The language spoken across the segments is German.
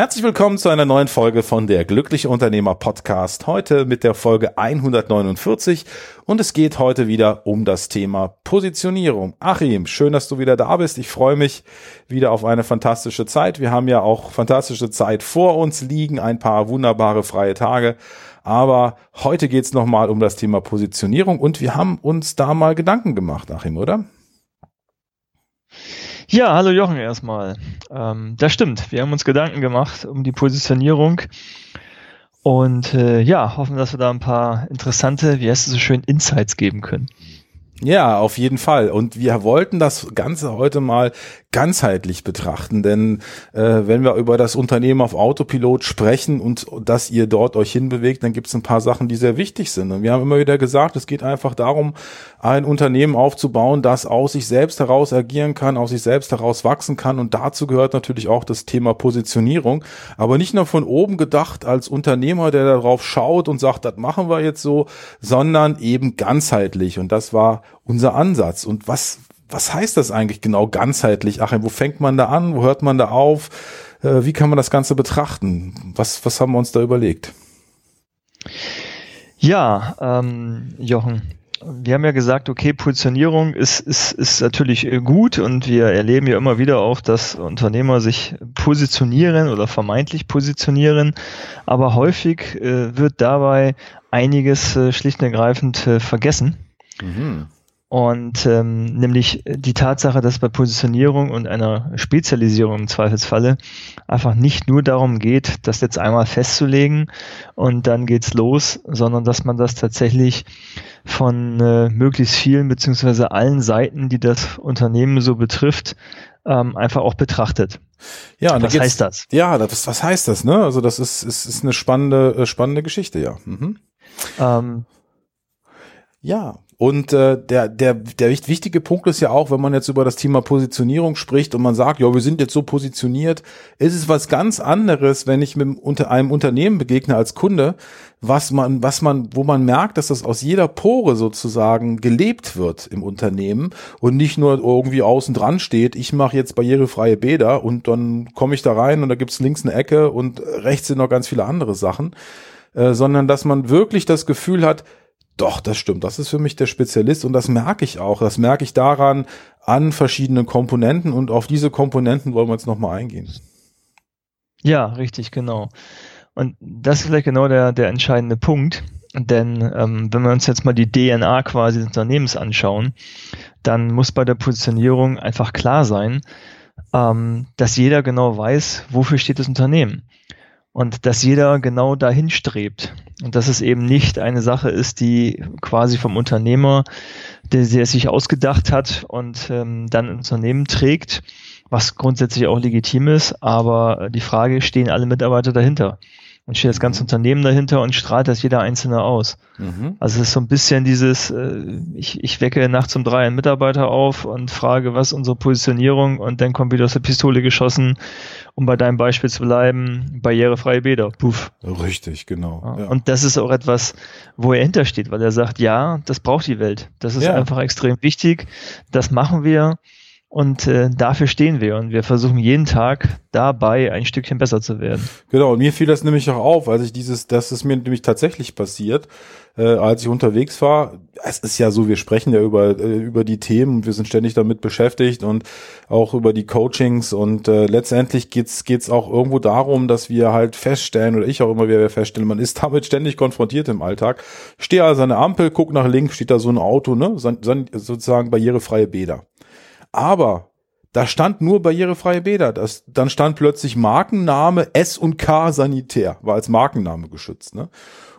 Herzlich willkommen zu einer neuen Folge von der Glückliche Unternehmer Podcast. Heute mit der Folge 149 und es geht heute wieder um das Thema Positionierung. Achim, schön, dass du wieder da bist. Ich freue mich wieder auf eine fantastische Zeit. Wir haben ja auch fantastische Zeit vor uns liegen, ein paar wunderbare freie Tage. Aber heute geht es nochmal um das Thema Positionierung und wir haben uns da mal Gedanken gemacht, Achim, oder? Ja, hallo Jochen erstmal. Ähm, das stimmt. Wir haben uns Gedanken gemacht um die Positionierung und äh, ja, hoffen, dass wir da ein paar interessante, wie heißt es so schön, Insights geben können. Ja, auf jeden Fall. Und wir wollten das Ganze heute mal ganzheitlich betrachten, denn äh, wenn wir über das Unternehmen auf Autopilot sprechen und dass ihr dort euch hinbewegt, dann gibt es ein paar Sachen, die sehr wichtig sind. Und wir haben immer wieder gesagt, es geht einfach darum, ein Unternehmen aufzubauen, das aus sich selbst heraus agieren kann, aus sich selbst heraus wachsen kann. Und dazu gehört natürlich auch das Thema Positionierung, aber nicht nur von oben gedacht als Unternehmer, der darauf schaut und sagt, das machen wir jetzt so, sondern eben ganzheitlich. Und das war unser Ansatz. Und was, was heißt das eigentlich genau ganzheitlich? Ach, wo fängt man da an? Wo hört man da auf? Äh, wie kann man das Ganze betrachten? Was, was haben wir uns da überlegt? Ja, ähm, Jochen, wir haben ja gesagt, okay, Positionierung ist, ist, ist natürlich gut und wir erleben ja immer wieder auch, dass Unternehmer sich positionieren oder vermeintlich positionieren, aber häufig äh, wird dabei einiges äh, schlicht und ergreifend äh, vergessen. Mhm. Und ähm, nämlich die Tatsache, dass bei Positionierung und einer Spezialisierung im Zweifelsfalle einfach nicht nur darum geht, das jetzt einmal festzulegen und dann geht's los, sondern dass man das tatsächlich von äh, möglichst vielen beziehungsweise allen Seiten, die das Unternehmen so betrifft, ähm, einfach auch betrachtet. Ja, und was heißt das? Ja, das, was heißt das? Ne? Also das ist, ist, ist eine spannende, äh, spannende Geschichte, ja. Mhm. Ähm, ja, und äh, der, der, der wichtige Punkt ist ja auch, wenn man jetzt über das Thema Positionierung spricht und man sagt, ja, wir sind jetzt so positioniert, ist es was ganz anderes, wenn ich mit unter einem Unternehmen begegne als Kunde, was man, was man, wo man merkt, dass das aus jeder Pore sozusagen gelebt wird im Unternehmen und nicht nur irgendwie außen dran steht, ich mache jetzt barrierefreie Bäder und dann komme ich da rein und da gibt's links eine Ecke und rechts sind noch ganz viele andere Sachen. Äh, sondern dass man wirklich das Gefühl hat, doch, das stimmt. Das ist für mich der Spezialist und das merke ich auch. Das merke ich daran an verschiedenen Komponenten und auf diese Komponenten wollen wir jetzt nochmal eingehen. Ja, richtig, genau. Und das ist vielleicht genau der, der entscheidende Punkt. Denn ähm, wenn wir uns jetzt mal die DNA quasi des Unternehmens anschauen, dann muss bei der Positionierung einfach klar sein, ähm, dass jeder genau weiß, wofür steht das Unternehmen und dass jeder genau dahin strebt und dass es eben nicht eine Sache ist, die quasi vom Unternehmer, der, der sich ausgedacht hat und ähm, dann ein Unternehmen trägt, was grundsätzlich auch legitim ist, aber die Frage, stehen alle Mitarbeiter dahinter? Und steht das ganze Unternehmen dahinter und strahlt das jeder Einzelne aus. Mhm. Also es ist so ein bisschen dieses, äh, ich, ich wecke nachts um drei einen Mitarbeiter auf und frage, was ist unsere Positionierung und dann kommt wieder aus der Pistole geschossen, um bei deinem Beispiel zu bleiben, barrierefreie Bäder. Puff. Richtig, genau. Ja. Und das ist auch etwas, wo er hintersteht, weil er sagt, ja, das braucht die Welt. Das ist ja. einfach extrem wichtig. Das machen wir. Und äh, dafür stehen wir und wir versuchen jeden Tag dabei ein Stückchen besser zu werden. Genau, und mir fiel das nämlich auch auf, als ich dieses, das ist mir nämlich tatsächlich passiert, äh, als ich unterwegs war. Es ist ja so, wir sprechen ja über, äh, über die Themen, wir sind ständig damit beschäftigt und auch über die Coachings und äh, letztendlich geht's geht's auch irgendwo darum, dass wir halt feststellen, oder ich auch immer wieder feststellen, man ist damit ständig konfrontiert im Alltag. Ich stehe also an der Ampel, guck nach links, steht da so ein Auto, ne, sozusagen barrierefreie Bäder. Aber da stand nur barrierefreie Bäder. Das, dann stand plötzlich Markenname S und K Sanitär, war als Markenname geschützt. Ne?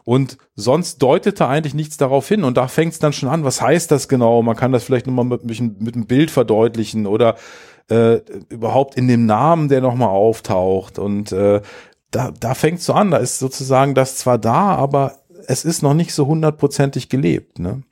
Und sonst deutete eigentlich nichts darauf hin. Und da fängt es dann schon an, was heißt das genau? Man kann das vielleicht nochmal mit, mit einem Bild verdeutlichen oder äh, überhaupt in dem Namen, der nochmal auftaucht. Und äh, da, da fängt es so an. Da ist sozusagen das zwar da, aber es ist noch nicht so hundertprozentig gelebt. Ne?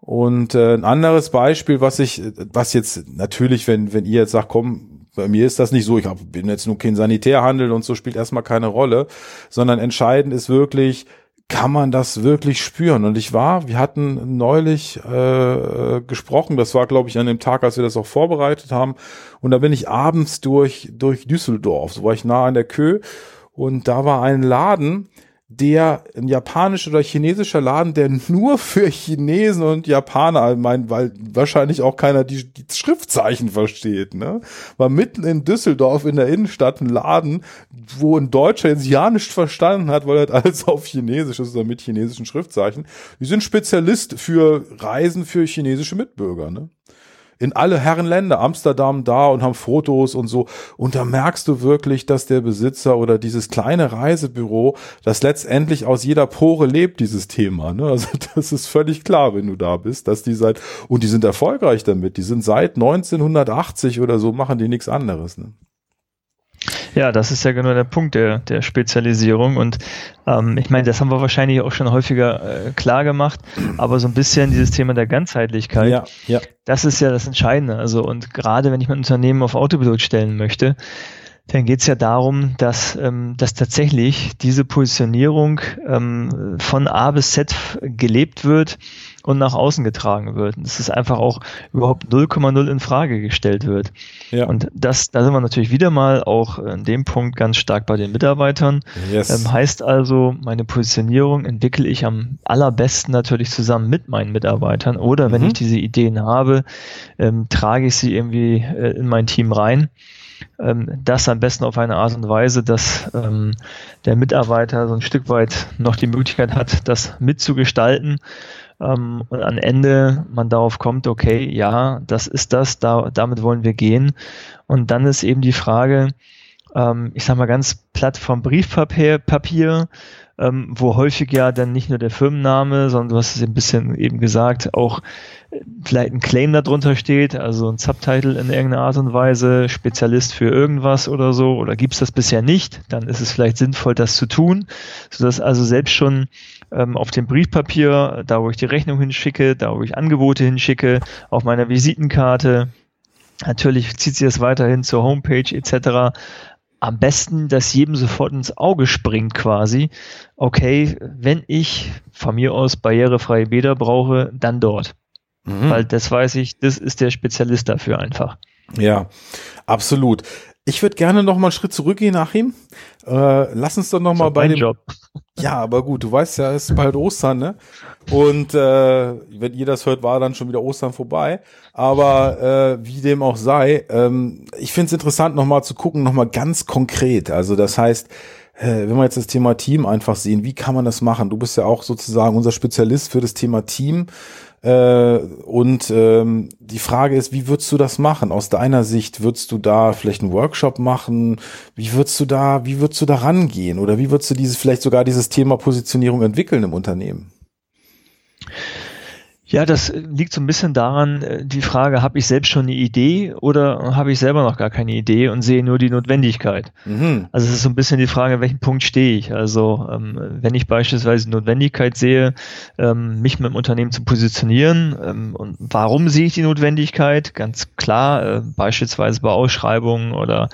Und äh, ein anderes Beispiel, was ich, was jetzt natürlich, wenn, wenn ihr jetzt sagt, komm, bei mir ist das nicht so, ich hab, bin jetzt nur kein Sanitärhandel und so spielt erstmal keine Rolle, sondern entscheidend ist wirklich, kann man das wirklich spüren? Und ich war, wir hatten neulich äh, gesprochen, das war, glaube ich, an dem Tag, als wir das auch vorbereitet haben, und da bin ich abends durch, durch Düsseldorf, so war ich nah an der Kö, und da war ein Laden, der ein japanischer oder chinesischer Laden, der nur für Chinesen und Japaner meint, weil wahrscheinlich auch keiner die, die Schriftzeichen versteht, ne? War mitten in Düsseldorf in der Innenstadt ein Laden, wo ein Deutscher jetzt ja nicht verstanden hat, weil er alles auf Chinesisch ist oder mit chinesischen Schriftzeichen. Die sind Spezialist für Reisen für chinesische Mitbürger, ne? In alle Herrenländer, Amsterdam da und haben Fotos und so. Und da merkst du wirklich, dass der Besitzer oder dieses kleine Reisebüro, das letztendlich aus jeder Pore lebt, dieses Thema. Ne? Also das ist völlig klar, wenn du da bist, dass die seit, und die sind erfolgreich damit, die sind seit 1980 oder so, machen die nichts anderes. Ne? Ja, das ist ja genau der Punkt der, der Spezialisierung. Und ähm, ich meine, das haben wir wahrscheinlich auch schon häufiger äh, klar gemacht, aber so ein bisschen dieses Thema der Ganzheitlichkeit, ja, ja. das ist ja das Entscheidende. Also, und gerade wenn ich mein Unternehmen auf Autopilot stellen möchte, dann geht es ja darum, dass, ähm, dass tatsächlich diese Positionierung ähm, von A bis Z gelebt wird und nach außen getragen wird. Und dass es einfach auch überhaupt 0,0 in Frage gestellt wird. Ja. Und das, da sind wir natürlich wieder mal auch in dem Punkt ganz stark bei den Mitarbeitern. Yes. Ähm, heißt also, meine Positionierung entwickle ich am allerbesten natürlich zusammen mit meinen Mitarbeitern oder wenn mhm. ich diese Ideen habe, ähm, trage ich sie irgendwie äh, in mein Team rein ähm, das am besten auf eine Art und Weise, dass ähm, der Mitarbeiter so ein Stück weit noch die Möglichkeit hat, das mitzugestalten ähm, und am Ende man darauf kommt, okay, ja, das ist das, da, damit wollen wir gehen. Und dann ist eben die Frage, ähm, ich sag mal ganz platt vom Briefpapier, Papier, ähm, wo häufig ja dann nicht nur der Firmenname, sondern du hast es ein bisschen eben gesagt, auch äh, vielleicht ein Claim darunter steht, also ein Subtitle in irgendeiner Art und Weise, Spezialist für irgendwas oder so, oder gibt's das bisher nicht, dann ist es vielleicht sinnvoll, das zu tun, sodass also selbst schon ähm, auf dem Briefpapier, da wo ich die Rechnung hinschicke, da wo ich Angebote hinschicke, auf meiner Visitenkarte, Natürlich zieht sie das weiterhin zur Homepage etc am besten, dass jedem sofort ins Auge springt quasi. Okay, wenn ich von mir aus barrierefreie Bäder brauche, dann dort. Mhm. Weil das weiß ich, das ist der Spezialist dafür einfach. Ja, absolut. Ich würde gerne noch mal einen Schritt zurückgehen, Achim. Äh, lass uns doch noch mal bei dem. Job. Ja, aber gut, du weißt ja, es ist bald Ostern, ne? Und äh, wenn ihr das hört, war dann schon wieder Ostern vorbei. Aber äh, wie dem auch sei, ähm, ich finde es interessant, noch mal zu gucken, noch mal ganz konkret. Also das heißt, äh, wenn wir jetzt das Thema Team einfach sehen, wie kann man das machen? Du bist ja auch sozusagen unser Spezialist für das Thema Team. Äh, und ähm, die Frage ist, wie würdest du das machen? Aus deiner Sicht würdest du da vielleicht einen Workshop machen? Wie würdest du da, wie würdest du da rangehen? Oder wie würdest du dieses vielleicht sogar dieses Thema Positionierung entwickeln im Unternehmen? Ja, das liegt so ein bisschen daran, äh, die Frage, habe ich selbst schon eine Idee oder habe ich selber noch gar keine Idee und sehe nur die Notwendigkeit? Mhm. Also es ist so ein bisschen die Frage, an welchem Punkt stehe ich? Also ähm, wenn ich beispielsweise Notwendigkeit sehe, ähm, mich mit dem Unternehmen zu positionieren ähm, und warum sehe ich die Notwendigkeit? Ganz klar, äh, beispielsweise bei Ausschreibungen oder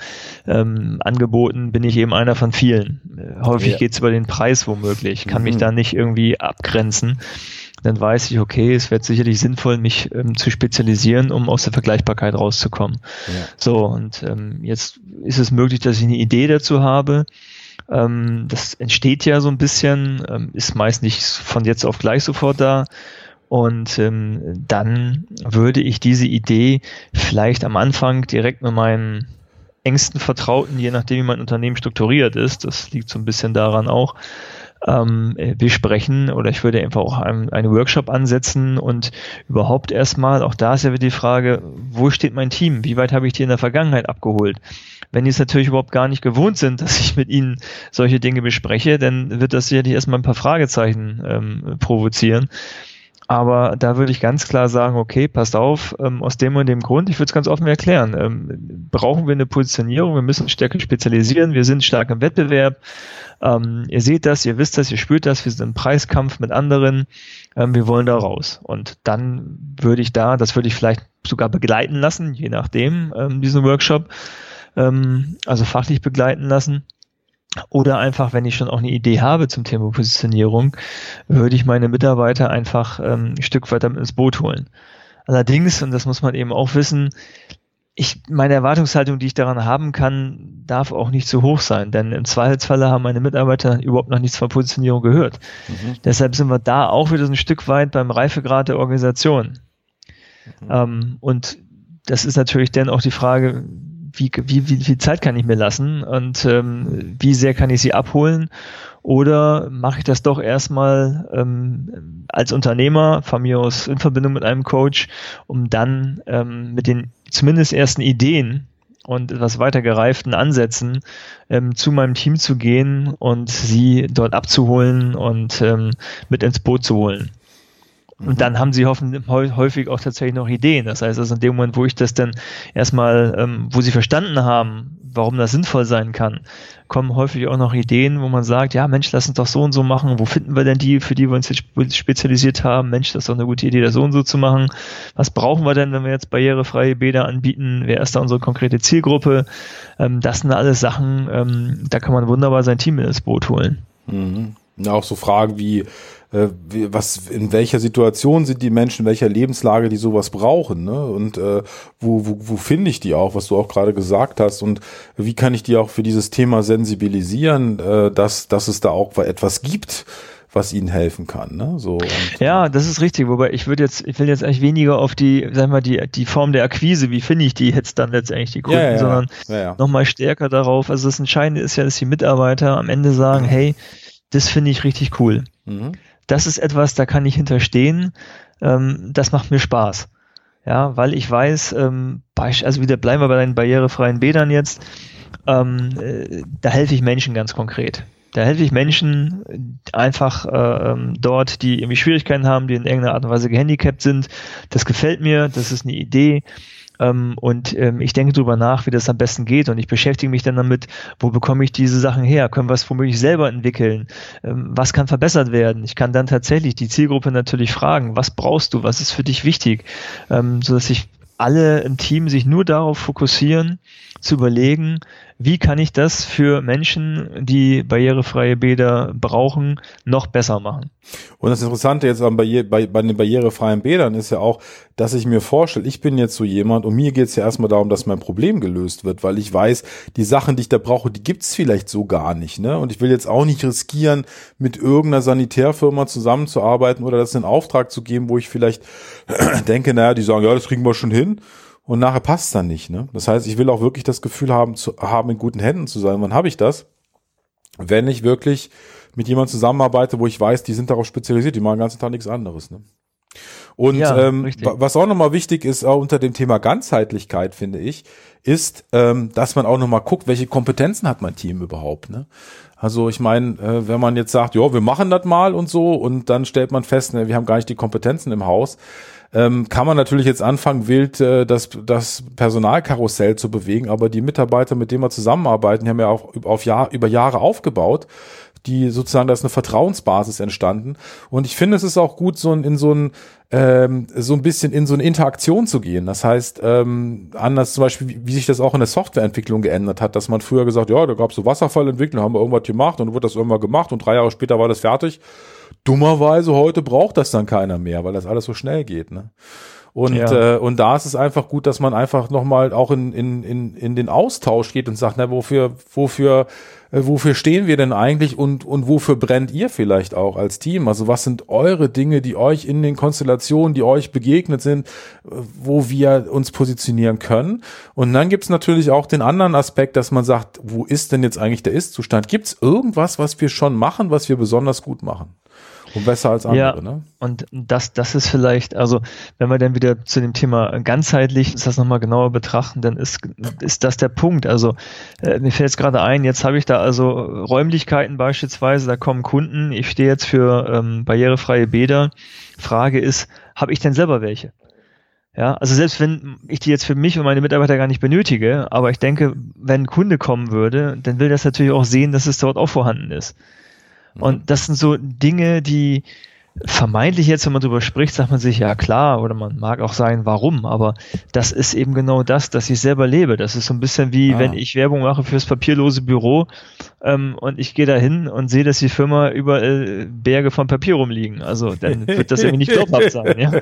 ähm, Angeboten bin ich eben einer von vielen. Äh, häufig ja. geht es über den Preis womöglich, kann mhm. mich da nicht irgendwie abgrenzen dann weiß ich, okay, es wird sicherlich sinnvoll, mich ähm, zu spezialisieren, um aus der Vergleichbarkeit rauszukommen. Ja. So, und ähm, jetzt ist es möglich, dass ich eine Idee dazu habe. Ähm, das entsteht ja so ein bisschen, ähm, ist meist nicht von jetzt auf gleich sofort da. Und ähm, dann würde ich diese Idee vielleicht am Anfang direkt mit meinen engsten Vertrauten, je nachdem wie mein Unternehmen strukturiert ist, das liegt so ein bisschen daran auch, ähm, besprechen oder ich würde einfach auch einen, einen Workshop ansetzen und überhaupt erstmal, auch da ist ja wieder die Frage, wo steht mein Team? Wie weit habe ich die in der Vergangenheit abgeholt? Wenn die es natürlich überhaupt gar nicht gewohnt sind, dass ich mit ihnen solche Dinge bespreche, dann wird das sicherlich erstmal ein paar Fragezeichen ähm, provozieren. Aber da würde ich ganz klar sagen, okay, passt auf, ähm, aus dem und dem Grund, ich würde es ganz offen erklären, ähm, brauchen wir eine Positionierung, wir müssen stärker spezialisieren, wir sind stark im Wettbewerb, ähm, ihr seht das, ihr wisst das, ihr spürt das, wir sind im Preiskampf mit anderen, ähm, wir wollen da raus. Und dann würde ich da, das würde ich vielleicht sogar begleiten lassen, je nachdem, ähm, diesen Workshop, ähm, also fachlich begleiten lassen oder einfach, wenn ich schon auch eine Idee habe zum Thema Positionierung, würde ich meine Mitarbeiter einfach ähm, ein Stück weiter ins Boot holen. Allerdings, und das muss man eben auch wissen, ich, meine Erwartungshaltung, die ich daran haben kann, darf auch nicht zu hoch sein, denn im Zweifelsfalle haben meine Mitarbeiter überhaupt noch nichts von Positionierung gehört. Mhm. Deshalb sind wir da auch wieder so ein Stück weit beim Reifegrad der Organisation. Mhm. Ähm, und das ist natürlich dann auch die Frage, wie, wie, wie viel Zeit kann ich mir lassen und ähm, wie sehr kann ich sie abholen? Oder mache ich das doch erstmal ähm, als Unternehmer, von mir aus in Verbindung mit einem Coach, um dann ähm, mit den zumindest ersten Ideen und etwas weiter gereiften Ansätzen ähm, zu meinem Team zu gehen und sie dort abzuholen und ähm, mit ins Boot zu holen. Und mhm. dann haben sie hoffentlich häufig auch tatsächlich noch Ideen. Das heißt, also in dem Moment, wo ich das dann erstmal, ähm, wo sie verstanden haben, warum das sinnvoll sein kann, kommen häufig auch noch Ideen, wo man sagt, ja Mensch, lass uns doch so und so machen. Wo finden wir denn die, für die wir uns jetzt spezialisiert haben? Mensch, das ist doch eine gute Idee, das so und so zu machen. Was brauchen wir denn, wenn wir jetzt barrierefreie Bäder anbieten? Wer ist da unsere konkrete Zielgruppe? Ähm, das sind alles Sachen, ähm, da kann man wunderbar sein Team ins Boot holen. Mhm. Ja, auch so Fragen wie, äh, was, in welcher Situation sind die Menschen, in welcher Lebenslage die sowas brauchen, ne? Und äh, wo, wo, wo finde ich die auch, was du auch gerade gesagt hast, und wie kann ich die auch für dieses Thema sensibilisieren, äh, dass, dass es da auch etwas gibt, was ihnen helfen kann. Ne? So, ja, das ist richtig. Wobei ich würde jetzt, ich will jetzt eigentlich weniger auf die, sagen wir, die, die Form der Akquise, wie finde ich die jetzt dann letztendlich die Kunden, ja, ja, sondern ja. nochmal stärker darauf. Also das Entscheidende ist ja, dass die Mitarbeiter am Ende sagen, hey, das finde ich richtig cool. Mhm das ist etwas, da kann ich hinterstehen, ähm, das macht mir Spaß. Ja, weil ich weiß, ähm, also wieder bleiben wir bei den barrierefreien Bädern jetzt, ähm, äh, da helfe ich Menschen ganz konkret. Da helfe ich Menschen einfach äh, ähm, dort, die irgendwie Schwierigkeiten haben, die in irgendeiner Art und Weise gehandicapt sind. Das gefällt mir, das ist eine Idee. Ähm, und ähm, ich denke darüber nach, wie das am besten geht und ich beschäftige mich dann damit, wo bekomme ich diese Sachen her? Können wir es womöglich selber entwickeln? Ähm, was kann verbessert werden? Ich kann dann tatsächlich die Zielgruppe natürlich fragen, was brauchst du? Was ist für dich wichtig? Ähm, so dass ich alle im Team sich nur darauf fokussieren, zu überlegen, wie kann ich das für Menschen, die barrierefreie Bäder brauchen, noch besser machen. Und das Interessante jetzt bei, bei, bei den barrierefreien Bädern ist ja auch, dass ich mir vorstelle, ich bin jetzt so jemand und mir geht es ja erstmal darum, dass mein Problem gelöst wird, weil ich weiß, die Sachen, die ich da brauche, die gibt's vielleicht so gar nicht. Ne? Und ich will jetzt auch nicht riskieren, mit irgendeiner Sanitärfirma zusammenzuarbeiten oder das in Auftrag zu geben, wo ich vielleicht denke, naja, die sagen, ja, das kriegen wir schon hin und nachher passt dann nicht. Ne? Das heißt, ich will auch wirklich das Gefühl haben, zu haben in guten Händen zu sein. Wann habe ich das? Wenn ich wirklich mit jemandem zusammenarbeite, wo ich weiß, die sind darauf spezialisiert, die machen den ganzen Tag nichts anderes. Ne? Und ja, ähm, was auch nochmal wichtig ist, auch unter dem Thema Ganzheitlichkeit, finde ich, ist, ähm, dass man auch nochmal guckt, welche Kompetenzen hat mein Team überhaupt. Ne? Also ich meine, äh, wenn man jetzt sagt, ja, wir machen das mal und so, und dann stellt man fest, ne, wir haben gar nicht die Kompetenzen im Haus, ähm, kann man natürlich jetzt anfangen, wild äh, das, das Personalkarussell zu bewegen, aber die Mitarbeiter, mit denen wir zusammenarbeiten, die haben ja auch auf Jahr, über Jahre aufgebaut die sozusagen, da ist eine Vertrauensbasis entstanden. Und ich finde, es ist auch gut, so in, in so ein ähm, so ein bisschen in so eine Interaktion zu gehen. Das heißt, ähm, anders zum Beispiel, wie, wie sich das auch in der Softwareentwicklung geändert hat, dass man früher gesagt, ja, da gab es so Wasserfallentwicklung, haben wir irgendwas gemacht und wurde das irgendwann gemacht und drei Jahre später war das fertig. Dummerweise heute braucht das dann keiner mehr, weil das alles so schnell geht. Ne? Und, ja. äh, und da ist es einfach gut, dass man einfach nochmal auch in, in, in, in den Austausch geht und sagt, na, wofür, wofür, äh, wofür stehen wir denn eigentlich und, und wofür brennt ihr vielleicht auch als Team? Also was sind eure Dinge, die euch in den Konstellationen, die euch begegnet sind, wo wir uns positionieren können? Und dann gibt's natürlich auch den anderen Aspekt, dass man sagt, wo ist denn jetzt eigentlich der Ist-Zustand? Gibt's irgendwas, was wir schon machen, was wir besonders gut machen? Und besser als andere, ja, ne? Und das, das ist vielleicht, also wenn wir dann wieder zu dem Thema ganzheitlich das nochmal genauer betrachten, dann ist, ist das der Punkt. Also äh, mir fällt jetzt gerade ein, jetzt habe ich da also Räumlichkeiten beispielsweise, da kommen Kunden, ich stehe jetzt für ähm, barrierefreie Bäder. Frage ist, habe ich denn selber welche? Ja, also selbst wenn ich die jetzt für mich und meine Mitarbeiter gar nicht benötige, aber ich denke, wenn ein Kunde kommen würde, dann will das natürlich auch sehen, dass es dort auch vorhanden ist. Und das sind so Dinge, die vermeintlich jetzt, wenn man darüber spricht, sagt man sich, ja klar, oder man mag auch sagen, warum, aber das ist eben genau das, dass ich selber lebe. Das ist so ein bisschen wie, ah. wenn ich Werbung mache fürs papierlose Büro ähm, und ich gehe da hin und sehe, dass die Firma überall Berge von Papier rumliegen. Also dann wird das irgendwie nicht glaubhaft sein, ja.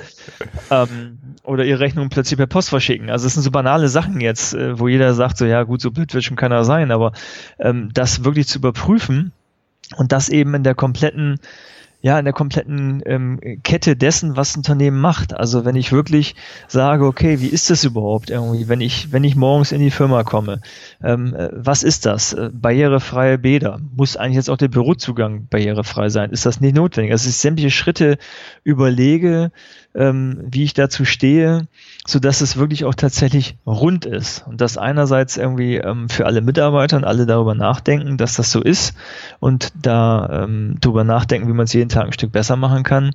Ähm, oder ihre Rechnung plötzlich per Post verschicken. Also es sind so banale Sachen jetzt, äh, wo jeder sagt, so ja gut, so blöd wird schon keiner sein, aber ähm, das wirklich zu überprüfen, und das eben in der kompletten ja, in der kompletten ähm, Kette dessen, was ein Unternehmen macht. Also wenn ich wirklich sage, okay, wie ist das überhaupt irgendwie, wenn ich, wenn ich morgens in die Firma komme, ähm, äh, was ist das? Äh, barrierefreie Bäder. Muss eigentlich jetzt auch der Bürozugang barrierefrei sein? Ist das nicht notwendig? Also ich sämtliche Schritte überlege, ähm, wie ich dazu stehe, so dass es wirklich auch tatsächlich rund ist. Und das einerseits irgendwie ähm, für alle Mitarbeiter und alle darüber nachdenken, dass das so ist und da ähm, darüber nachdenken, wie man es jeden Tag ein Stück besser machen kann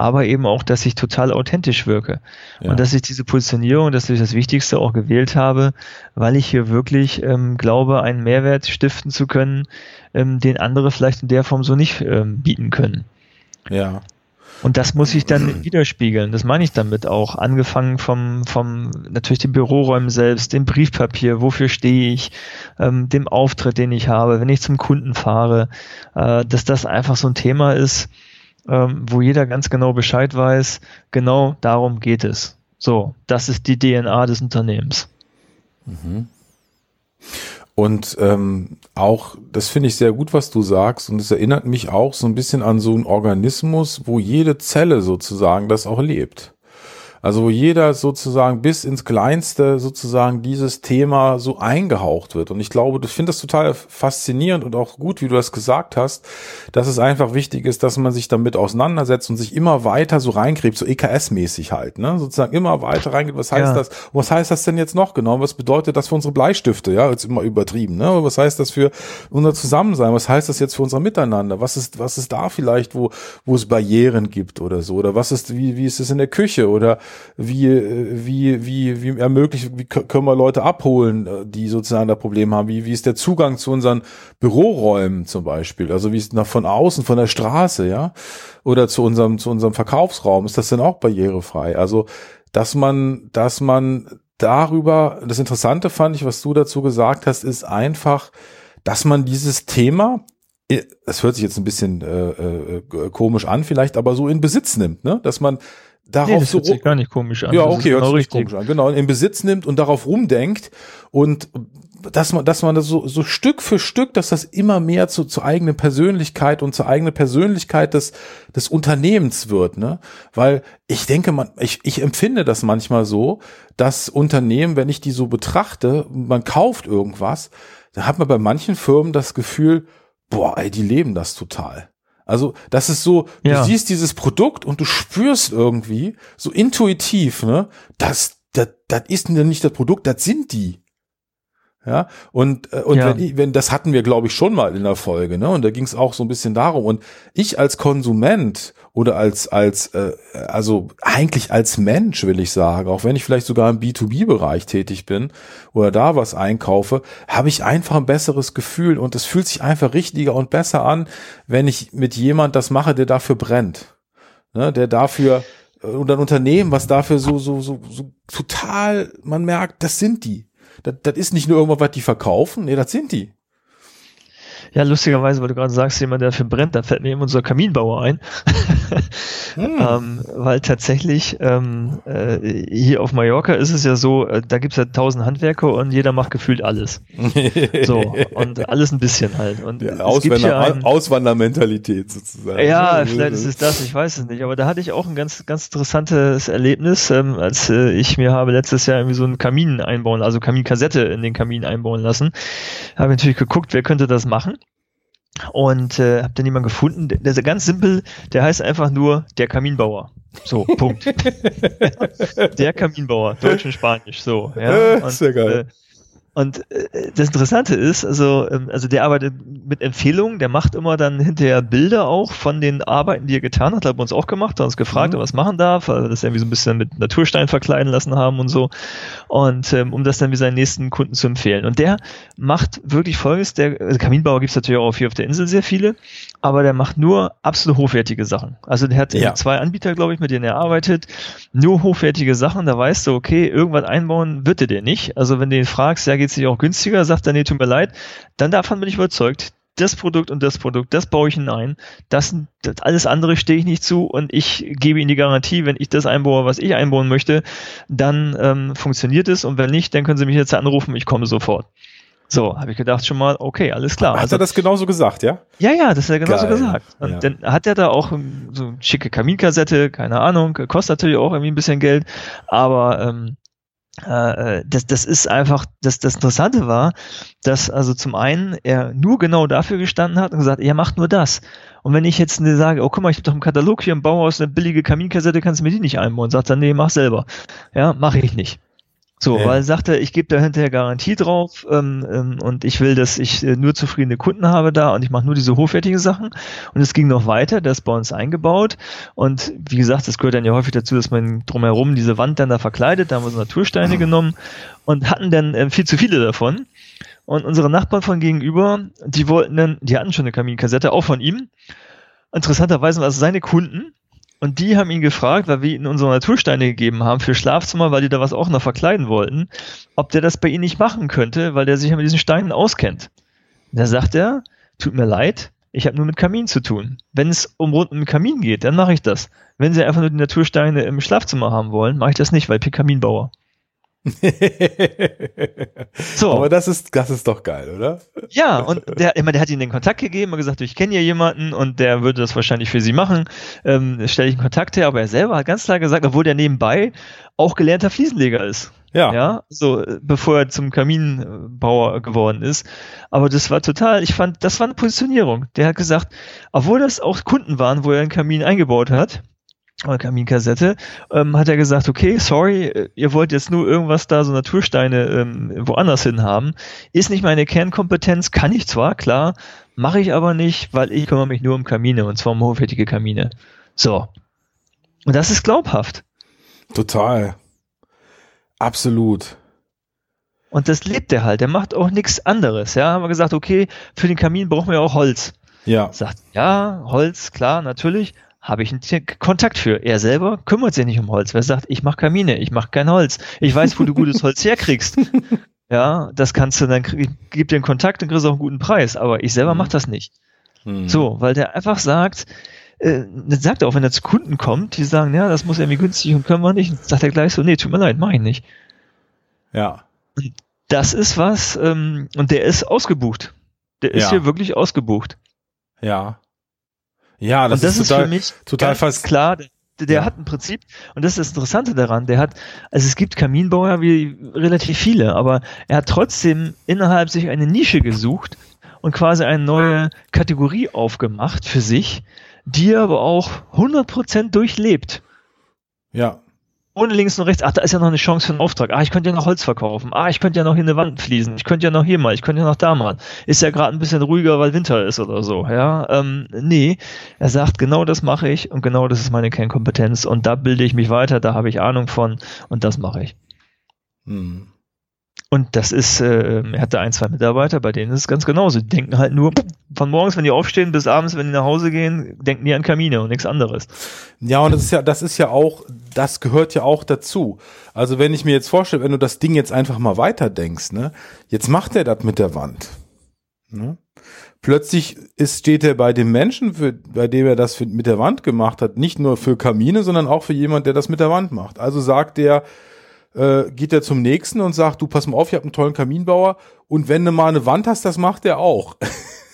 aber eben auch, dass ich total authentisch wirke. Ja. Und dass ich diese Positionierung, dass ich das Wichtigste auch gewählt habe, weil ich hier wirklich ähm, glaube, einen Mehrwert stiften zu können, ähm, den andere vielleicht in der Form so nicht ähm, bieten können. Ja. Und das muss ich dann widerspiegeln. Das meine ich damit auch. Angefangen vom, vom natürlich den Büroräumen selbst, dem Briefpapier, wofür stehe ich, ähm, dem Auftritt, den ich habe, wenn ich zum Kunden fahre, äh, dass das einfach so ein Thema ist, ähm, wo jeder ganz genau Bescheid weiß, genau darum geht es. So, das ist die DNA des Unternehmens. Mhm. Und ähm, auch, das finde ich sehr gut, was du sagst. Und es erinnert mich auch so ein bisschen an so einen Organismus, wo jede Zelle sozusagen das auch lebt. Also wo jeder sozusagen bis ins Kleinste sozusagen dieses Thema so eingehaucht wird. Und ich glaube, ich finde das total faszinierend und auch gut, wie du das gesagt hast, dass es einfach wichtig ist, dass man sich damit auseinandersetzt und sich immer weiter so reingräbt, so EKS-mäßig halt, ne? Sozusagen immer weiter reingeht. Was heißt ja. das? was heißt das denn jetzt noch genau? Was bedeutet das für unsere Bleistifte? Ja, jetzt immer übertrieben, ne? Was heißt das für unser Zusammensein? Was heißt das jetzt für unser Miteinander? Was ist, was ist da vielleicht, wo, wo es Barrieren gibt oder so? Oder was ist, wie, wie ist es in der Küche? Oder wie, wie, wie, wie ermöglicht, wie können wir Leute abholen, äh, die sozusagen da Probleme haben? Wie, wie ist der Zugang zu unseren Büroräumen zum Beispiel? Also wie ist nach von außen, von der Straße, ja? Oder zu unserem, zu unserem Verkaufsraum? Ist das denn auch barrierefrei? Also, dass man, dass man darüber, das Interessante fand ich, was du dazu gesagt hast, ist einfach, dass man dieses Thema es hört sich jetzt ein bisschen äh, äh, komisch an vielleicht, aber so in Besitz nimmt, ne? Dass man darauf nee, das so sich gar nicht komisch an. Ja, okay, hört genau sich komisch an. Genau, in Besitz nimmt und darauf rumdenkt und dass man, dass man das so, so Stück für Stück, dass das immer mehr zu, zur eigenen Persönlichkeit und zur eigenen Persönlichkeit des, des Unternehmens wird, ne? Weil ich denke, man, ich, ich empfinde das manchmal so, dass Unternehmen, wenn ich die so betrachte, man kauft irgendwas, dann hat man bei manchen Firmen das Gefühl, boah, ey, die leben das total. Also, das ist so, du ja. siehst dieses Produkt und du spürst irgendwie, so intuitiv, ne, das, das, das ist nicht das Produkt, das sind die. Ja, und, äh, und ja. wenn, wenn, das hatten wir, glaube ich, schon mal in der Folge, ne? Und da ging es auch so ein bisschen darum. Und ich als Konsument oder als, als, äh, also eigentlich als Mensch, will ich sagen, auch wenn ich vielleicht sogar im B2B-Bereich tätig bin oder da was einkaufe, habe ich einfach ein besseres Gefühl und es fühlt sich einfach richtiger und besser an, wenn ich mit jemand das mache, der dafür brennt. Ne? Der dafür, oder ein Unternehmen, was dafür so, so, so, so total, man merkt, das sind die das, das ist nicht nur irgendwas, was die verkaufen, nee, das sind die. Ja, lustigerweise, weil du gerade sagst, jemand, der dafür brennt, da fällt mir eben unser Kaminbauer ein. hm. ähm, weil tatsächlich ähm, äh, hier auf Mallorca ist es ja so, äh, da gibt es ja tausend Handwerker und jeder macht gefühlt alles. so, und alles ein bisschen halt. Und ja, Auswander ein, Auswandermentalität sozusagen. Ja, vielleicht ist es das, ich weiß es nicht. Aber da hatte ich auch ein ganz, ganz interessantes Erlebnis, ähm, als äh, ich mir habe letztes Jahr irgendwie so einen Kamin einbauen, also Kaminkassette in den Kamin einbauen lassen. Habe natürlich geguckt, wer könnte das machen. Und äh, habe dann jemanden gefunden, der, ist ganz simpel, der heißt einfach nur der Kaminbauer. So, Punkt. der Kaminbauer, Deutsch und Spanisch, so. Ja. Und, Sehr geil. Äh, und äh, das Interessante ist, also, ähm, also der arbeitet mit Empfehlungen, der macht immer dann hinterher Bilder auch von den Arbeiten, die er getan hat, hat er uns auch gemacht, hat uns gefragt, Mhm. ob er was machen darf, weil wir das irgendwie so ein bisschen mit Naturstein verkleiden lassen haben und so. Und ähm, um das dann wie seinen nächsten Kunden zu empfehlen. Und der macht wirklich folgendes, der also Kaminbauer gibt es natürlich auch hier auf der Insel sehr viele, aber der macht nur absolut hochwertige Sachen. Also der hat Ja. zwei Anbieter, glaube ich, mit denen er arbeitet, nur hochwertige Sachen, da weißt du, okay, irgendwas einbauen wird er dir nicht. Also wenn du ihn fragst, ja, geht's nicht auch günstiger, sagt er, nee, tut mir leid, dann davon bin ich überzeugt, das Produkt und das Produkt, das baue ich hinein. Das, das alles andere stehe ich nicht zu und ich gebe Ihnen die Garantie, wenn ich das einbaue, was ich einbauen möchte, dann ähm, funktioniert es und wenn nicht, dann können Sie mich jetzt anrufen, ich komme sofort. So, habe ich gedacht schon mal, okay, alles klar. Hat Also, er das genauso gesagt, ja? ja, ja, das hat er genauso Geil, gesagt. Und ja. dann hat er da auch so eine schicke Kaminkassette, keine Ahnung, kostet natürlich auch irgendwie ein bisschen Geld, aber ähm, äh, das, das ist einfach, das, das Interessante war, dass also zum einen er nur genau dafür gestanden hat und gesagt, er macht nur das. Und wenn ich jetzt sage, oh guck mal, ich habe doch im Katalog hier im Bauhaus eine billige Kaminkassette, kannst du mir die nicht einbauen? Sagt er, nee, mach selber. Ja, mache ich nicht. So, Ja. weil er, ich gebe da hinterher Garantie drauf ähm, ähm, und ich will, dass ich äh, nur zufriedene Kunden habe da und ich mache nur diese hochwertigen Sachen. Und es ging noch weiter, das bei uns eingebaut. Und wie gesagt, das gehört dann ja häufig dazu, dass man drumherum diese Wand dann da verkleidet. Da haben wir so Natursteine genommen und hatten dann ähm, viel zu viele davon. Und unsere Nachbarn von gegenüber, die wollten dann, die hatten schon eine Kaminkassette, auch von ihm. Interessanterweise waren das seine Kunden. Und die haben ihn gefragt, weil wir ihnen unsere Natursteine gegeben haben für Schlafzimmer, weil die da was auch noch verkleiden wollten, ob der das bei ihnen nicht machen könnte, weil der sich ja mit diesen Steinen auskennt. Da sagt er, tut mir leid, ich habe nur mit Kamin zu tun. Wenn es um rund um Kamin geht, dann mache ich das. Wenn sie einfach nur die Natursteine im Schlafzimmer haben wollen, mache ich das nicht, weil ich bin Kaminbauer. So. Aber das ist, das ist doch geil, oder? Ja, und der, ich meine, der hat ihnen den Kontakt gegeben und gesagt, ich kenne hier jemanden und der würde das wahrscheinlich für sie machen. Ähm, stelle ich einen Kontakt her, aber er selber hat ganz klar gesagt, obwohl der nebenbei auch gelernter Fliesenleger ist. Ja. Ja, so äh, bevor er zum Kaminbauer geworden ist. Aber das war total, ich fand, das war eine Positionierung. Der hat gesagt, obwohl das auch Kunden waren, wo er einen Kamin eingebaut hat, oder Kaminkassette, ähm, hat er gesagt, okay, sorry, äh, ihr wollt jetzt nur irgendwas da, so Natursteine ähm, woanders hin haben. Ist nicht meine Kernkompetenz, kann ich zwar, klar, mache ich aber nicht, weil ich kümmere mich nur um Kamine und zwar um hochwertige Kamine. So. Und das ist glaubhaft. Total. Absolut. Und das lebt er halt. Der macht auch nichts anderes. Ja, haben wir gesagt, okay, für den Kamin brauchen wir auch Holz. Ja. Sagt, ja, Holz, klar, natürlich. Habe ich einen Kontakt für. Er selber kümmert sich nicht um Holz. Wer sagt, ich mache Kamine, ich mache kein Holz. Ich weiß, wo du gutes Holz herkriegst. Ja, das kannst du dann, gib dir einen Kontakt und kriegst auch einen guten Preis. Aber ich selber Mhm. mach das nicht. Hm. So, weil der einfach sagt, äh, das sagt er auch, wenn er zu Kunden kommt, die sagen, ja, das muss irgendwie günstig und können wir nicht, sagt er gleich so, nee, tut mir leid, mach ich nicht. Ja. Das ist was, ähm, und der ist ausgebucht. Der ist Ja. hier wirklich ausgebucht. Ja. Ja, das, und das ist ist, total, für mich total fast klar. Der, der Ja. hat ein Prinzip, und das ist das Interessante daran, der hat, also es gibt Kaminbauer wie relativ viele, aber er hat trotzdem innerhalb sich eine Nische gesucht und quasi eine neue Kategorie aufgemacht für sich, die er aber auch 100% durchlebt. ja. Ohne links und rechts, ach, da ist ja noch eine Chance für einen Auftrag. Ah, ich könnte ja noch Holz verkaufen. Ah, ich könnte ja noch hier eine Wand fließen. Ich könnte ja noch hier mal, ich könnte ja noch da mal. Ist ja gerade ein bisschen ruhiger, weil Winter ist oder so. Ja, ähm, nee. Er sagt, genau das mache ich und genau das ist meine Kernkompetenz und da bilde ich mich weiter, da habe ich Ahnung von und das mache ich. Hm. Und das ist, äh, er hatte ein, zwei Mitarbeiter, bei denen ist es ganz genauso. Die denken halt nur von morgens, wenn die aufstehen, bis abends, wenn die nach Hause gehen, denken die an Kamine und nichts anderes. Ja, und das ist ja, das ist ja auch, das gehört ja auch dazu. Also wenn ich mir jetzt vorstelle, wenn du das Ding jetzt einfach mal weiterdenkst, ne, jetzt macht er das mit der Wand. Ne? Plötzlich ist, steht er bei dem Menschen, für, bei dem er das für, mit der Wand gemacht hat, nicht nur für Kamine, sondern auch für jemand, der das mit der Wand macht. Also sagt er, äh, geht er zum nächsten und sagt, du pass mal auf, ich habe einen tollen Kaminbauer und wenn du mal eine Wand hast, das macht er auch.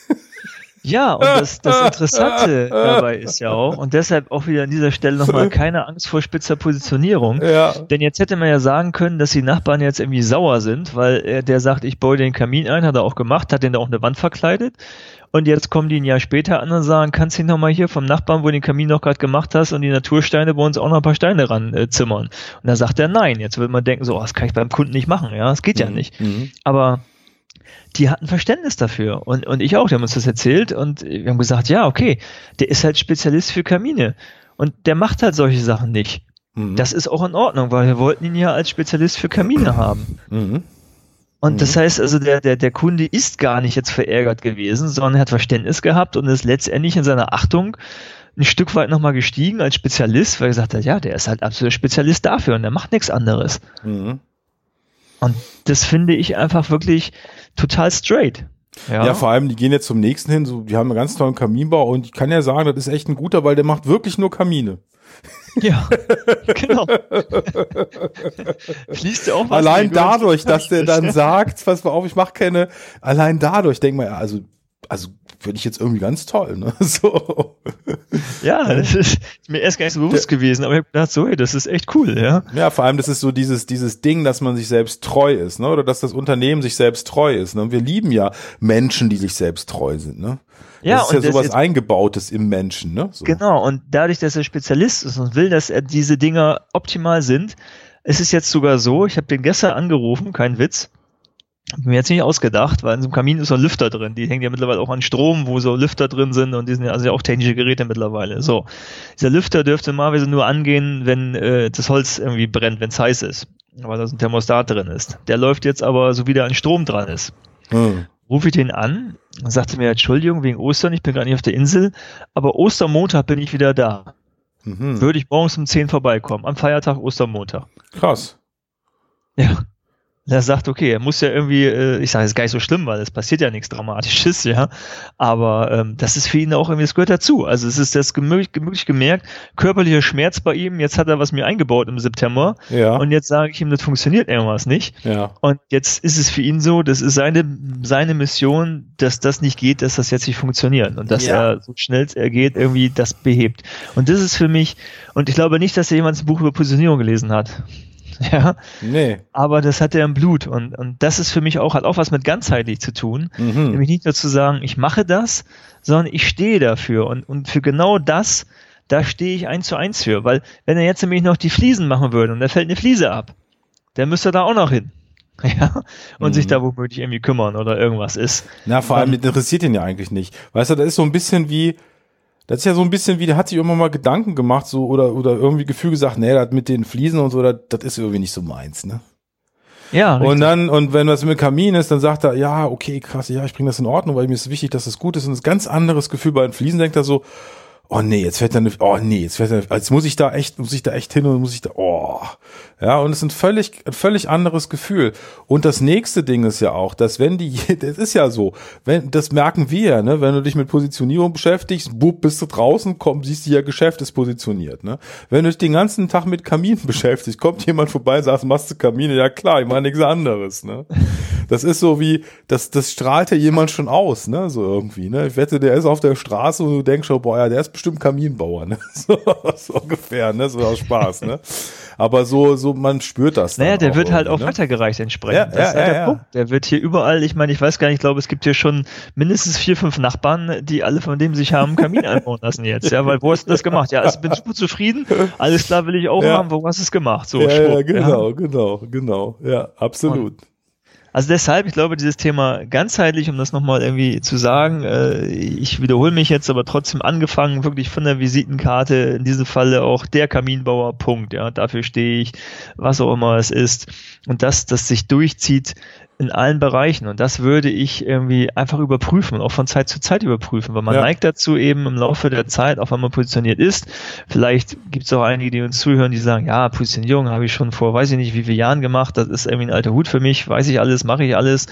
Ja, und das, das Interessante dabei ist ja auch, und deshalb auch wieder an dieser Stelle nochmal keine Angst vor spitzer Positionierung. Ja. Denn jetzt hätte man ja sagen können, dass die Nachbarn jetzt irgendwie sauer sind, weil er, der sagt, ich baue den Kamin ein, hat er auch gemacht, hat den da auch eine Wand verkleidet. Und jetzt kommen die ein Jahr später an und sagen, kannst du nochmal hier vom Nachbarn, wo du den Kamin noch gerade gemacht hast und die Natursteine bei uns auch noch ein paar Steine ran äh, zimmern. Und da sagt er nein. Jetzt würde man denken, so, oh, das kann ich beim Kunden nicht machen, ja, das geht ja mhm. nicht. Mhm. Aber die hatten Verständnis dafür und, und ich auch, die haben uns das erzählt und wir haben gesagt, ja, okay, der ist halt Spezialist für Kamine und der macht halt solche Sachen nicht. Mhm. Das ist auch in Ordnung, weil wir wollten ihn ja als Spezialist für Kamine haben. Mhm. Und mhm. das heißt also, der, der, der Kunde ist gar nicht jetzt verärgert gewesen, sondern er hat Verständnis gehabt und ist letztendlich in seiner Achtung ein Stück weit nochmal gestiegen als Spezialist, weil er gesagt hat, ja, der ist halt absoluter Spezialist dafür und der macht nichts anderes. Mhm. Und das finde ich einfach wirklich total straight. Ja. ja, vor allem, die gehen jetzt zum nächsten hin, so, die haben einen ganz tollen Kaminbau und ich kann ja sagen, das ist echt ein guter, weil der macht wirklich nur Kamine. Ja, genau. Fließt ja auch was Allein dadurch, dass der dann sagt, pass mal auf, ich mache keine, allein dadurch, denk mal, also, also finde ich jetzt irgendwie ganz toll, ne? So. Ja, das ist mir erst gar nicht so bewusst der, gewesen, aber ich habe gedacht, so, hey, das ist echt cool, ja. Ja, vor allem, das ist so dieses, dieses Ding, dass man sich selbst treu ist, ne? Oder dass das Unternehmen sich selbst treu ist. Ne? Und wir lieben ja Menschen, die sich selbst treu sind, ne? Ja, das ist ja sowas Eingebautes im Menschen, ne? So. Genau, und dadurch, dass er Spezialist ist und will, dass er diese Dinger optimal sind, ist es jetzt sogar so, ich habe den gestern angerufen, kein Witz, hab mir jetzt nicht ausgedacht, weil in so einem Kamin ist so ein Lüfter drin. Die hängen ja mittlerweile auch an Strom, wo so Lüfter drin sind und die sind ja also auch technische Geräte mittlerweile. So. Dieser Lüfter dürfte normalerweise nur angehen, wenn äh, das Holz irgendwie brennt, wenn es heiß ist. Weil da so ein Thermostat drin ist. Der läuft jetzt aber so wie der an Strom dran ist. Hm. Rufe ich den an und sagte mir, Entschuldigung, wegen Ostern, ich bin gerade nicht auf der Insel, aber Ostermontag bin ich wieder da. Mhm. Würde ich morgens um 10 vorbeikommen, am Feiertag Ostermontag. Krass. Ja der sagt, okay, er muss ja irgendwie, äh, ich sage, es ist gar nicht so schlimm, weil es passiert ja nichts Dramatisches, ja. Aber ähm, das ist für ihn auch irgendwie, das gehört dazu. Also es ist das gemütlich, gemütlich gemerkt, körperlicher Schmerz bei ihm, jetzt hat er was mir eingebaut im September ja. und jetzt sage ich ihm, das funktioniert irgendwas nicht. Ja. Und jetzt ist es für ihn so, das ist seine, seine Mission, dass das nicht geht, dass das jetzt nicht funktioniert und dass ja. er so schnell er geht, irgendwie das behebt. Und das ist für mich, und ich glaube nicht, dass er jemand ein Buch über Positionierung gelesen hat. Ja. Nee. Aber das hat er im Blut. Und, und das ist für mich auch, hat auch was mit ganzheitlich zu tun. Mhm. Nämlich nicht nur zu sagen, ich mache das, sondern ich stehe dafür. Und, und für genau das, da stehe ich eins zu eins für. Weil, wenn er jetzt nämlich noch die Fliesen machen würde und da fällt eine Fliese ab, dann müsste er da auch noch hin. Ja, und mhm. sich da womöglich irgendwie kümmern oder irgendwas ist. Na, vor allem, das interessiert ihn ja eigentlich nicht. Weißt du, das ist so ein bisschen wie, das ist ja so ein bisschen wie, der hat sich immer mal Gedanken gemacht, so, oder, oder irgendwie Gefühl gesagt, nee, das mit den Fliesen und so, das, das ist irgendwie nicht so meins, ne? Ja. Richtig. Und dann, und wenn das mit Kamin ist, dann sagt er, ja, okay, krass, ja, ich bringe das in Ordnung, weil mir ist wichtig, dass es das gut ist. Und ein ganz anderes Gefühl bei den Fliesen denkt er so, oh nee, jetzt fährt er oh nee, jetzt fährt er, jetzt muss ich da echt, muss ich da echt hin und muss ich da, oh. Ja, und es ist ein völlig, ein völlig anderes Gefühl. Und das nächste Ding ist ja auch, dass wenn die, das ist ja so, wenn, das merken wir ja, ne, wenn du dich mit Positionierung beschäftigst, bub, bist du draußen, komm, siehst du ja, Geschäft ist positioniert, ne. Wenn du dich den ganzen Tag mit Kaminen beschäftigst, kommt jemand vorbei sagt, machst du Kamine? Ja klar, ich meine nichts anderes, ne. Das ist so wie, das, das strahlt ja jemand schon aus, ne, so irgendwie, ne. Ich wette, der ist auf der Straße und du denkst schon, boah, ja, der ist bestimmt Kaminbauer, ne? So, so ungefähr, ne? So aus Spaß, ne? Aber so, so, man spürt das. Naja, der wird halt auch ne? weitergereicht entsprechend. Ja, das ja, ist halt ja, der Punkt. Der wird hier überall, ich meine, ich weiß gar nicht, ich glaube, es gibt hier schon mindestens vier, fünf Nachbarn, die alle von dem sich haben Kamin einbauen lassen jetzt. Ja, weil wo hast du das gemacht? Ja, also bin super zufrieden. Alles klar will ich auch haben. Wo hast du es gemacht? So, ja, ja, genau, genau, genau. Ja, absolut. Und also deshalb, ich glaube, dieses Thema ganzheitlich, um das nochmal irgendwie zu sagen, äh, ich wiederhole mich jetzt, aber trotzdem angefangen, wirklich von der Visitenkarte, in diesem Falle auch der Kaminbauer, Punkt, ja, dafür stehe ich, was auch immer es ist. Und das, das sich durchzieht, in allen Bereichen. Und das würde ich irgendwie einfach überprüfen und auch von Zeit zu Zeit überprüfen, weil man ja. neigt dazu eben im Laufe der Zeit, auch wenn man positioniert ist. Vielleicht gibt es auch einige, die uns zuhören, die sagen, ja, Positionierung habe ich schon vor, weiß ich nicht, wie viele Jahren gemacht. Das ist irgendwie ein alter Hut für mich, weiß ich alles, mache ich alles.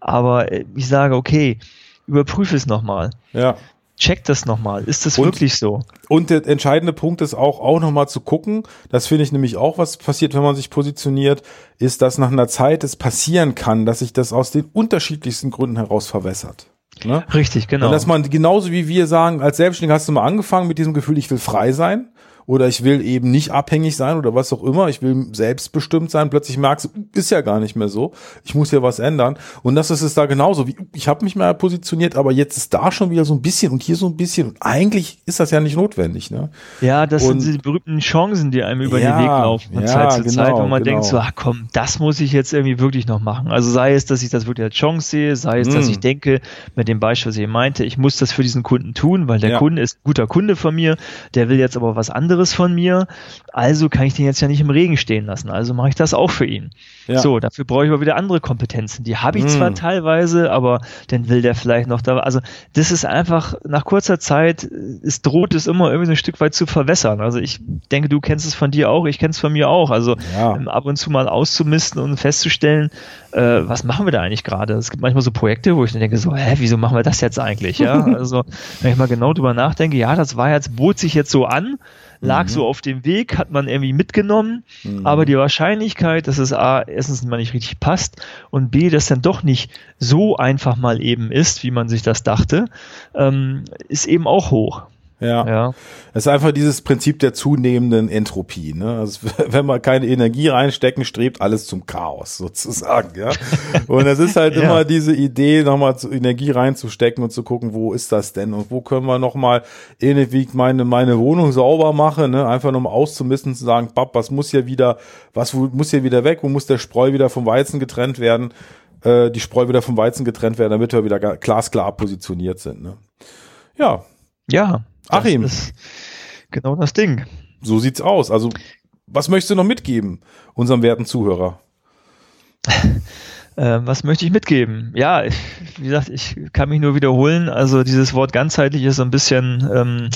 Aber ich sage, okay, überprüfe es nochmal. Ja check das nochmal. Ist das und, wirklich so? Und der entscheidende Punkt ist auch, auch nochmal zu gucken, das finde ich nämlich auch, was passiert, wenn man sich positioniert, ist, dass nach einer Zeit es passieren kann, dass sich das aus den unterschiedlichsten Gründen heraus verwässert. Ne? Richtig, genau. Und dass man genauso wie wir sagen, als Selbstständiger hast du mal angefangen mit diesem Gefühl, ich will frei sein oder ich will eben nicht abhängig sein oder was auch immer, ich will selbstbestimmt sein, plötzlich merkst du, ist ja gar nicht mehr so, ich muss ja was ändern und das ist es da genauso, wie ich habe mich mal positioniert, aber jetzt ist da schon wieder so ein bisschen und hier so ein bisschen und eigentlich ist das ja nicht notwendig, ne? Ja, das und, sind die berühmten Chancen, die einem über ja, den Weg laufen von ja, Zeit zu genau, Zeit, wo man genau. denkt so, ach komm, das muss ich jetzt irgendwie wirklich noch machen. Also sei es, dass ich das wirklich als Chance sehe, sei es, dass Mm. ich denke, mit dem Beispiel, was ich meinte, ich muss das für diesen Kunden tun, weil der Ja. Kunde ist ein guter Kunde von mir, der will jetzt aber was anderes von mir, also kann ich den jetzt ja nicht im Regen stehen lassen, also mache ich das auch für ihn. Ja. So, dafür brauche ich aber wieder andere Kompetenzen. Die habe ich Mm. zwar teilweise, aber dann will der vielleicht noch da. Also das ist einfach nach kurzer Zeit, es droht es immer irgendwie so ein Stück weit zu verwässern. Also ich denke, du kennst es von dir auch, ich kenne es von mir auch. Also Ja. ähm, ab und zu mal auszumisten und festzustellen, äh, was machen wir da eigentlich gerade? Es gibt manchmal so Projekte, wo ich dann denke so, hä, wieso machen wir das jetzt eigentlich? Ja, also wenn ich mal genau drüber nachdenke, ja, das war jetzt, bot sich jetzt so an, lag Mhm. so auf dem Weg, hat man irgendwie mitgenommen, Mhm. aber die Wahrscheinlichkeit, dass es A, erstens mal nicht richtig passt und B, dass dann doch nicht so einfach mal eben ist, wie man sich das dachte, ähm, ist eben auch hoch. Ja. Ja, Es ist einfach dieses Prinzip der zunehmenden Entropie. Ne? Also, wenn wir keine Energie reinstecken, strebt alles zum Chaos sozusagen. Ja? Und es ist halt Ja. immer diese Idee, nochmal Energie reinzustecken und zu gucken, wo ist das denn und wo können wir nochmal, ähnlich wie ich meine, meine Wohnung sauber mache, ne? einfach nochmal auszumisten, zu sagen, Pap, was muss hier wieder, was muss hier wieder weg, wo muss der Spreu wieder vom Weizen getrennt werden, äh, die Spreu wieder vom Weizen getrennt werden, damit wir wieder glasklar positioniert sind. Ne? Ja, ja. Das Achim. ist genau das Ding. So sieht's aus. Also, was möchtest du noch mitgeben unserem werten Zuhörer? Ähm, was möchte ich mitgeben? Ja, ich, wie gesagt, ich kann mich nur wiederholen. Also dieses Wort ganzheitlich ist so ein bisschen, ähm,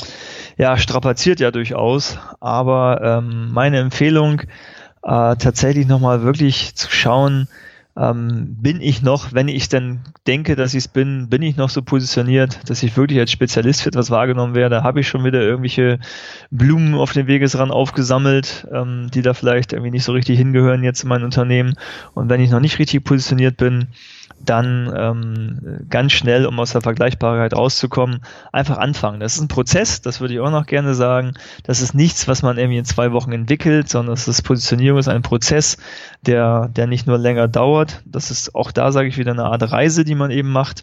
ja, strapaziert ja durchaus. Aber ähm, meine Empfehlung, äh, tatsächlich nochmal wirklich zu schauen, ähm, bin ich noch, wenn ich denn denke, dass ich es bin, bin ich noch so positioniert, dass ich wirklich als Spezialist für etwas wahrgenommen werde? Habe ich schon wieder irgendwelche Blumen auf dem Wegesrand aufgesammelt, ähm, die da vielleicht irgendwie nicht so richtig hingehören jetzt in mein Unternehmen? Und wenn ich noch nicht richtig positioniert bin, dann ähm, ganz schnell, um aus der Vergleichbarkeit rauszukommen, einfach anfangen. Das ist ein Prozess, das würde ich auch noch gerne sagen. Das ist nichts, was man irgendwie in zwei Wochen entwickelt, sondern es ist Positionierung ist ein Prozess, der, der nicht nur länger dauert. Das ist auch da, sage ich wieder, eine Art Reise, die man eben macht.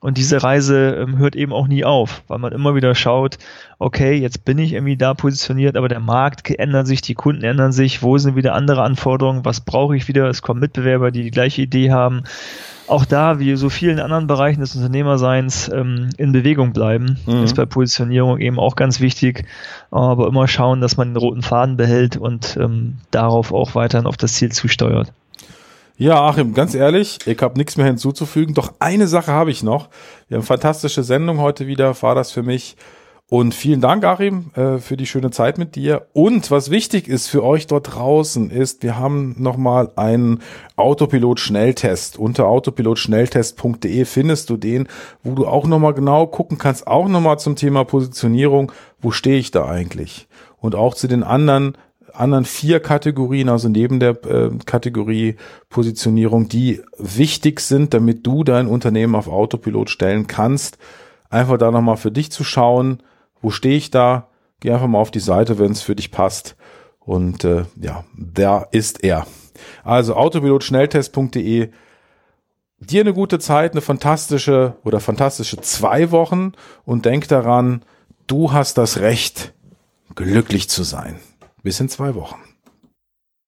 Und diese Reise ähm, hört eben auch nie auf, weil man immer wieder schaut, okay, jetzt bin ich irgendwie da positioniert, aber der Markt ändert sich, die Kunden ändern sich, wo sind wieder andere Anforderungen, was brauche ich wieder, es kommen Mitbewerber, die die gleiche Idee haben. Auch da, wie so vielen anderen Bereichen des Unternehmerseins, ähm, in Bewegung bleiben, Mhm. ist bei Positionierung eben auch ganz wichtig, aber immer schauen, dass man den roten Faden behält und ähm, darauf auch weiterhin auf das Ziel zusteuert. Ja, Achim, ganz ehrlich, ich habe nichts mehr hinzuzufügen. Doch eine Sache habe ich noch. Wir haben fantastische Sendung heute wieder, war das für mich. Und vielen Dank, Achim, äh, für die schöne Zeit mit dir. Und was wichtig ist für euch dort draußen, ist, wir haben nochmal einen Autopilot-Schnelltest. Unter autopilotschnelltest.de findest du den, wo du auch nochmal genau gucken kannst, auch nochmal zum Thema Positionierung, wo stehe ich da eigentlich? Und auch zu den anderen anderen vier Kategorien, also neben der äh, Kategorie Positionierung, die wichtig sind, damit du dein Unternehmen auf Autopilot stellen kannst. Einfach da nochmal für dich zu schauen, wo stehe ich da? Geh einfach mal auf die Seite, wenn es für dich passt. Und äh, ja, da ist er. Also autopilotschnelltest.de. Dir eine gute Zeit, eine fantastische oder fantastische zwei Wochen und denk daran, du hast das Recht, glücklich zu sein. Bis in zwei Wochen.